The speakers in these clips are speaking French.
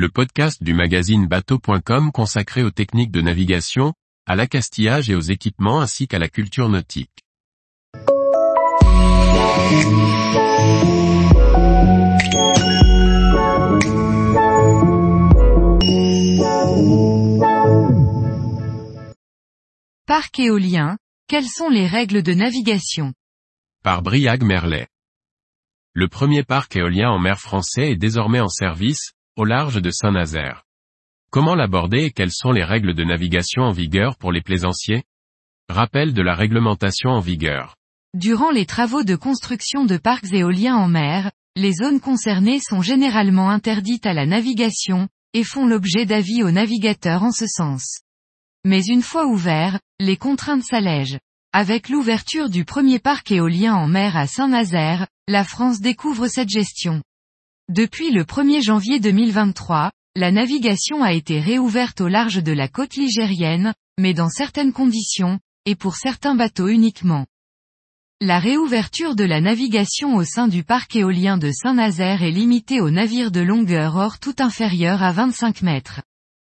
le podcast du magazine bateau.com consacré aux techniques de navigation, à l'accastillage et aux équipements ainsi qu'à la culture nautique. Parc éolien, quelles sont les règles de navigation? Par Briag Merlet. Le premier parc éolien en mer français est désormais en service, au large de Saint-Nazaire. Comment l'aborder et quelles sont les règles de navigation en vigueur pour les plaisanciers? Rappel de la réglementation en vigueur. Durant les travaux de construction de parcs éoliens en mer, les zones concernées sont généralement interdites à la navigation, et font l'objet d'avis aux navigateurs en ce sens. Mais une fois ouverts, les contraintes s'allègent. Avec l'ouverture du premier parc éolien en mer à Saint-Nazaire, la France découvre cette gestion. Depuis le 1er janvier 2023, la navigation a été réouverte au large de la côte ligérienne, mais dans certaines conditions, et pour certains bateaux uniquement. La réouverture de la navigation au sein du parc éolien de Saint-Nazaire est limitée aux navires de longueur hors tout inférieure à 25 mètres.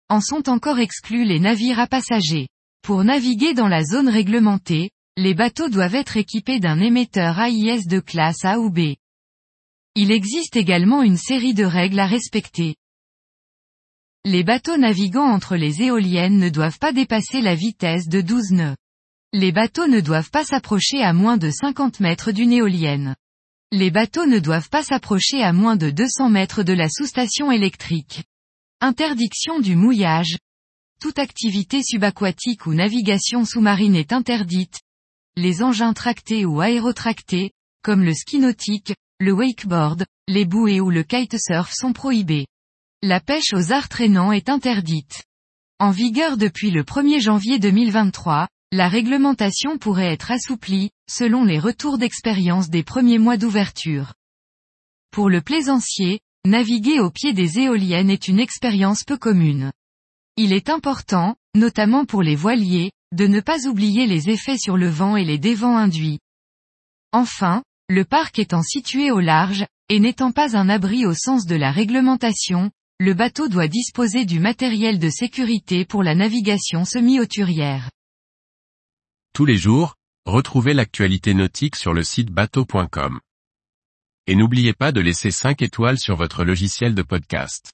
En sont encore exclus les navires à passagers. Pour naviguer dans la zone réglementée, les bateaux doivent être équipés d'un émetteur AIS de classe A ou B. Il existe également une série de règles à respecter. Les bateaux naviguant entre les éoliennes ne doivent pas dépasser la vitesse de 12 nœuds. Les bateaux ne doivent pas s'approcher à moins de 50 mètres d'une éolienne. Les bateaux ne doivent pas s'approcher à moins de 200 mètres de la sous-station électrique. Interdiction du mouillage, toute activité subaquatique ou navigation sous-marine est interdite. Les engins tractés ou aérotractés, comme le ski nautique, le wakeboard, les bouées ou le kitesurf sont prohibés. La pêche aux arts traînants est interdite. En vigueur depuis le 1er janvier 2023, la réglementation pourrait être assouplie, selon les retours d'expérience des premiers mois d'ouverture. Pour le plaisancier, naviguer au pied des éoliennes est une expérience peu commune. Il est important, notamment pour les voiliers, de ne pas oublier les effets sur le vent et les dévents induits. Enfin, le parc étant situé au large, et n'étant pas un abri au sens de la réglementation, le bateau doit disposer du matériel de sécurité pour la navigation semi-auturière. Tous les jours, retrouvez l'actualité nautique sur le site bateau.com. Et n'oubliez pas de laisser 5 étoiles sur votre logiciel de podcast.